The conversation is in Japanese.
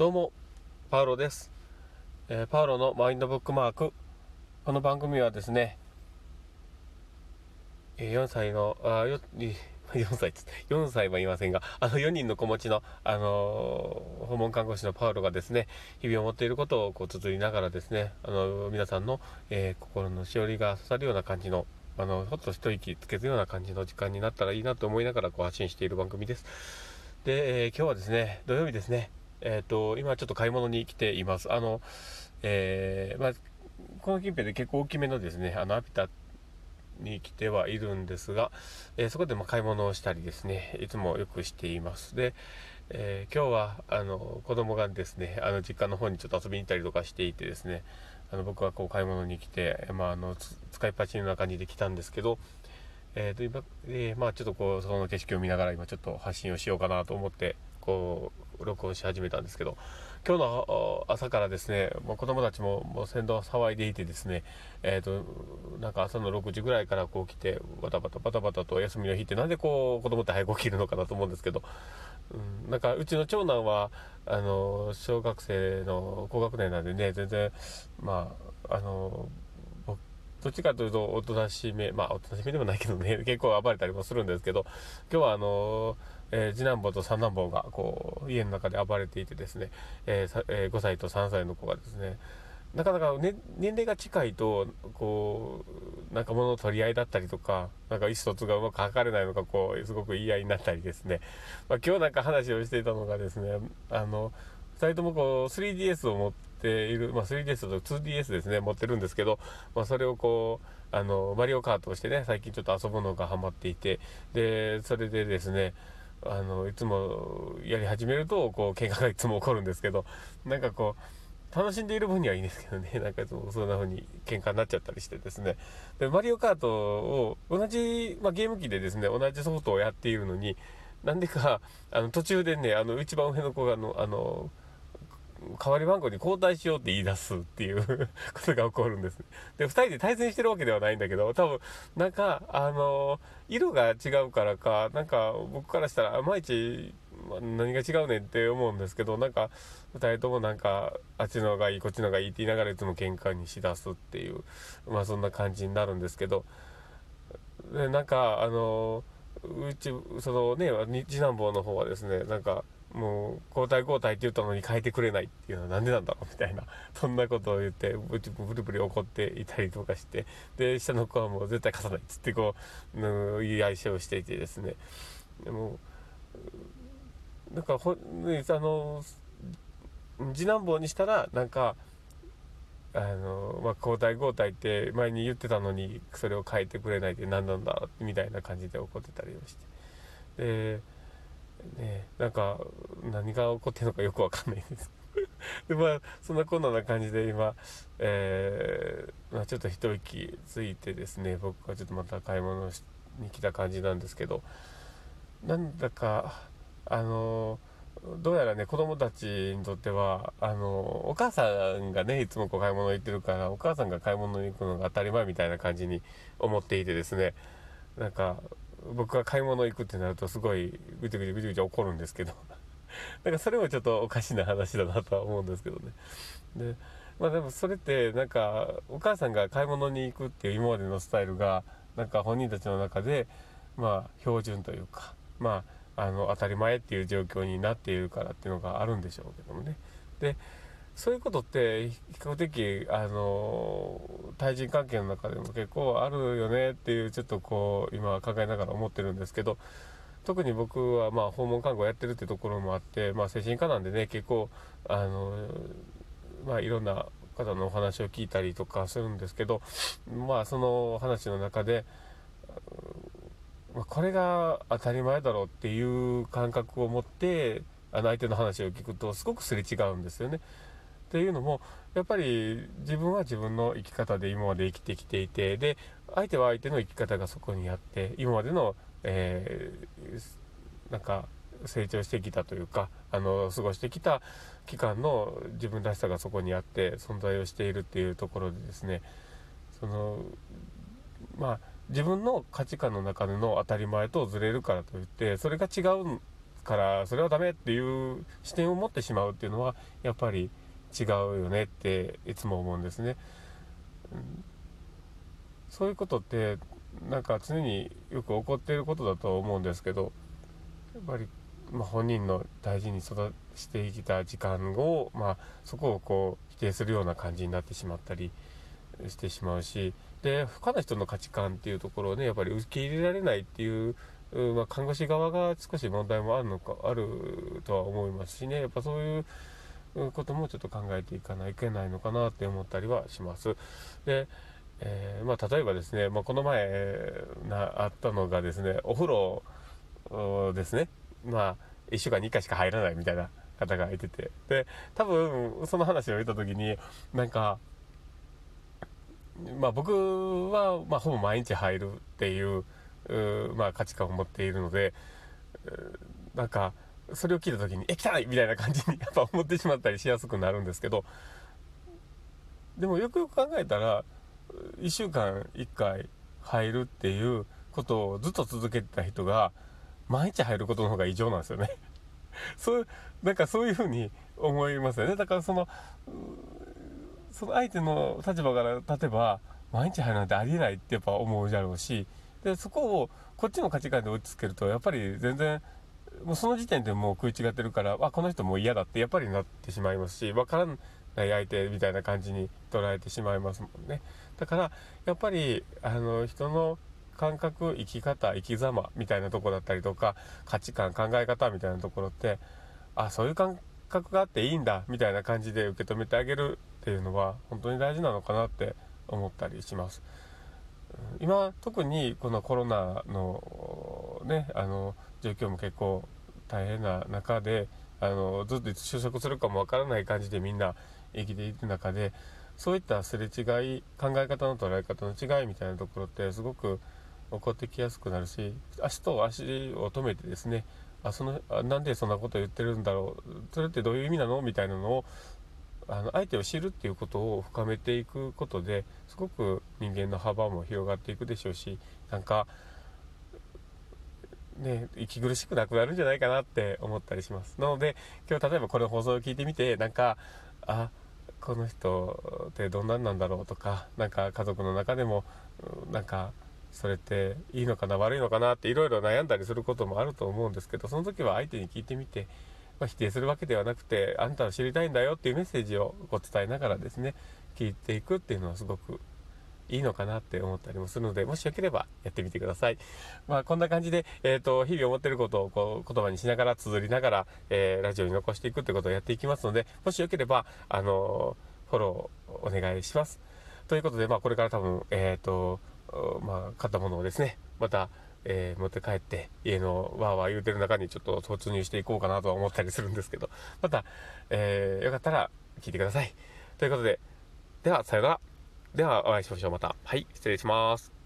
どうもパウロです、えー、パウロのマインドブックマーク。この番組はですね4歳のあよ4歳4歳は言いませんがあの4人の子持ちの、あのー、訪問看護師のパウロがですね日々思っていることをこう綴りながらですね、あの、皆さんの、えー、心のしおりが刺さるような感じのあのほっと一息つけるような感じの時間になったらいいなと思いながらこう発信している番組です。で、え今日はですね土曜日ですねえっ、ー、と、今ちょっと買い物に来ています。あの、えー、まあ、この近辺で結構大きめのですね、あの、アピタに来てはいるんですが、えー、そこでま買い物をしたりですね、いつもよくしています。で、えー、今日はあの子供がですね、あの実家の方にちょっと遊びに行ったりとかしていてですね、あの僕はこう買い物に来て、まあ、あの使いっぱちの中にできたんですけど、えーと今え、まあ、ちょっとこうその景色を見ながら今ちょっと発信をしようかなと思ってこう録音し始めたんですけど今日の朝からですねもう子供たちももう先導騒いでいてですねえっ、ー、となんか朝の6時ぐらいからこう来てバタバタバタバタと休みの日ってなんでこう子供って早く起きるのかなと思うんですけど、うん、なんかうちの長男はあの小学生の高学年なんでね全然まああのどっちかというとおとなしめまあおとなしめでもないけどね結構暴れたりもするんですけど今日はあのーえー、次男坊と三男坊がこう家の中で暴れていてですね、えーえー、5歳と3歳の子がですねなかなか、ね、年齢が近いとこうなんか物の取り合いだったりとかなんか意思疎通がうまく図れないのかこうすごく言い合いになったりですね、まあ、今日なんか話をしていたのがですねあの2人ともこう 3DS を持っている、まあ、3DS と 2DS ですね持ってるんですけど、まあ、それをこうあのマリオカートをしてね最近ちょっと遊ぶのがハマっていてでそれでですねあのいつもやり始めるとこう喧嘩がいつも起こるんですけどなんかこう楽しんでいる分にはいいんですけどね。なんかいつもそんな風に喧嘩になっちゃったりしてですね。でマリオカートを同じ、まあ、ゲーム機でですね同じソフトをやっているのになんでかあの途中でねあの一番上の子があのあの代わり番号に交代しようって言い出すっていう ことが起こるんです。で、2人で対戦してるわけではないんだけど、多分、なんか、あの色が違うからか、なんか僕からしたら、いまいち、何が違うねんって思うんですけど、なんか、2人ともなんか、あっちの方がいい、こっちの方がいいって言いながらいつも喧嘩にしだすっていう、まあそんな感じになるんですけど、で、なんか、あのうち、そのね、次男坊の方はですね、なんか、もう交代交代って言ったのに変えてくれないっていうのはなんでなんだろうみたいな。そんなことを言ってブチブリブリ怒っていたりとかして。で下の子はもう絶対貸さないっつってこう、うん、言い合いしをしていてですね。でもなんかほ、ね、あの次男坊にしたらなんかあの、まあ、交代交代って前に言ってたのにそれを変えてくれないって何なんだみたいな感じで怒ってたりをして。でねなんか何が起こってるのかよくわかんないです。でまあそんなこんな感じで今、えー、まあ、ちょっと一息ついてですね僕はちょっとまた買い物に来た感じなんですけどなんだかあのどうやらね子供たちにとってはあのお母さんがねいつもこう買い物行ってるからお母さんが買い物に行くのが当たり前みたいな感じに思っていてですねなんか僕が買い物行くってなるとすごいぐちゃぐちゃぐちゃぐちゃ怒るんですけど。なんかそれもちょっとおかしな話だなとは思うんですけどね。でまあでもそれってなんかお母さんが買い物に行くっていう今までのスタイルがなんか本人たちの中でまあ標準というかまああの当たり前っていう状況になっているからっていうのがあるんでしょうけどもね。でそういうことって比較的あの対人関係の中でも結構あるよねっていうちょっとこう今考えながら思ってるんですけど特に僕はまあ訪問看護やってるってところもあって、まあ、精神科なんでね結構あの、まあ、いろんな方のお話を聞いたりとかするんですけどまあその話の中でこれが当たり前だろうっていう感覚を持ってあの相手の話を聞くとすごくすれ違うんですよね。っていうのもやっぱり自分は自分の生き方で今まで生きてきていてで相手は相手の生き方がそこにあって今までの、えー、なんか成長してきたというかあの過ごしてきた期間の自分らしさがそこにあって存在をしているっていうところでですねそのまあ自分の価値観の中での当たり前とずれるからといってそれが違うからそれはダメっていう視点を持ってしまうっていうのはやっぱり違うよねっていつも思うんですね。そういうことってなんか常によく起こっていることだと思うんですけどやっぱり、ま、本人の大事に育してきた時間を、まあ、そこをこう否定するような感じになってしまったりしてしまうしで他の人の価値観っていうところをねやっぱり受け入れられないっていうまあ、看護師側が少し問題もあるのかあるとは思いますしねやっぱそういうこともちょっと考えていかないといけないのかなって思ったりはします。でえー、まあ、例えばですね、まあ、この前なあったのがですねお風呂ですねまあ1週間に1回しか入らないみたいな方がいててで多分その話を言った時になんかまあ僕は、まあ、ほぼ毎日入るっていうまあ、価値観を持っているのでなんかそれを聞いた時に「え汚い!」みたいな感じに やっぱ思ってしまったりしやすくなるんですけどでもよくよく考えたら1週間1回入るっていうことをずっと続けてた人が毎日入ることの方が異常なんですよね そうなんかそういうふうに思いますよねだからそのその相手の立場から例えば毎日入るなんてありえないってやっぱ思うじゃろうしでそこをこっちの価値観で落ち着けるとやっぱり全然もうその時点でもう食い違ってるからあこの人もう嫌だってやっぱりなってしまいますし分からない相手みたいな感じに捉えてしまいますもんねだからやっぱりあの人の感覚生き方生き様みたいなとこだったりとか価値観考え方みたいなところってあそういう感覚があっていいんだみたいな感じで受け止めてあげるっていうのは本当に大事なのかなって思ったりします。今特にこのコロナのねあの状況も結構大変な中であのずっと就職するかもわからない感じでみんな生きていく中でそういったすれ違い考え方の捉え方の違いみたいなところってすごく起こってきやすくなるし足と足を止めてですねあそのあなんでそんなこと言ってるんだろうそれってどういう意味なのみたいなのをあの相手を知るっていうことを深めていくことですごく人間の幅も広がっていくでしょうしなんかね息苦しくなくなるんじゃないかなって思ったりします。なので今日例えばこの放送を聞いてみてなんかあこの人ってどんなんなんだろうとかなんか家族の中でもなんかそれっていいのかな悪いのかなっていろいろ悩んだりすることもあると思うんですけどその時は相手に聞いてみてまあ、否定するわけではなくてあんたは知りたいんだよっていうメッセージをこう伝えながらですね聞いていくっていうのはすごくいいのかなって思ったりもするのでもしよければやってみてください。まあこんな感じで、えーと、日々思ってることをこう言葉にしながら綴りながら、えー、ラジオに残していくってことをやっていきますのでもしよければあのフォローお願いします。ということで、まあ、これから多分、えっ、ー、とまあ、買ったものをですねまたえー、持って帰って家のわーわー言うてる中にちょっと突入していこうかなとは思ったりするんですけど、また、えー、よかったら聞いてください。ということで、ではさよなら。ではお会いしましょうまた。はい、失礼します。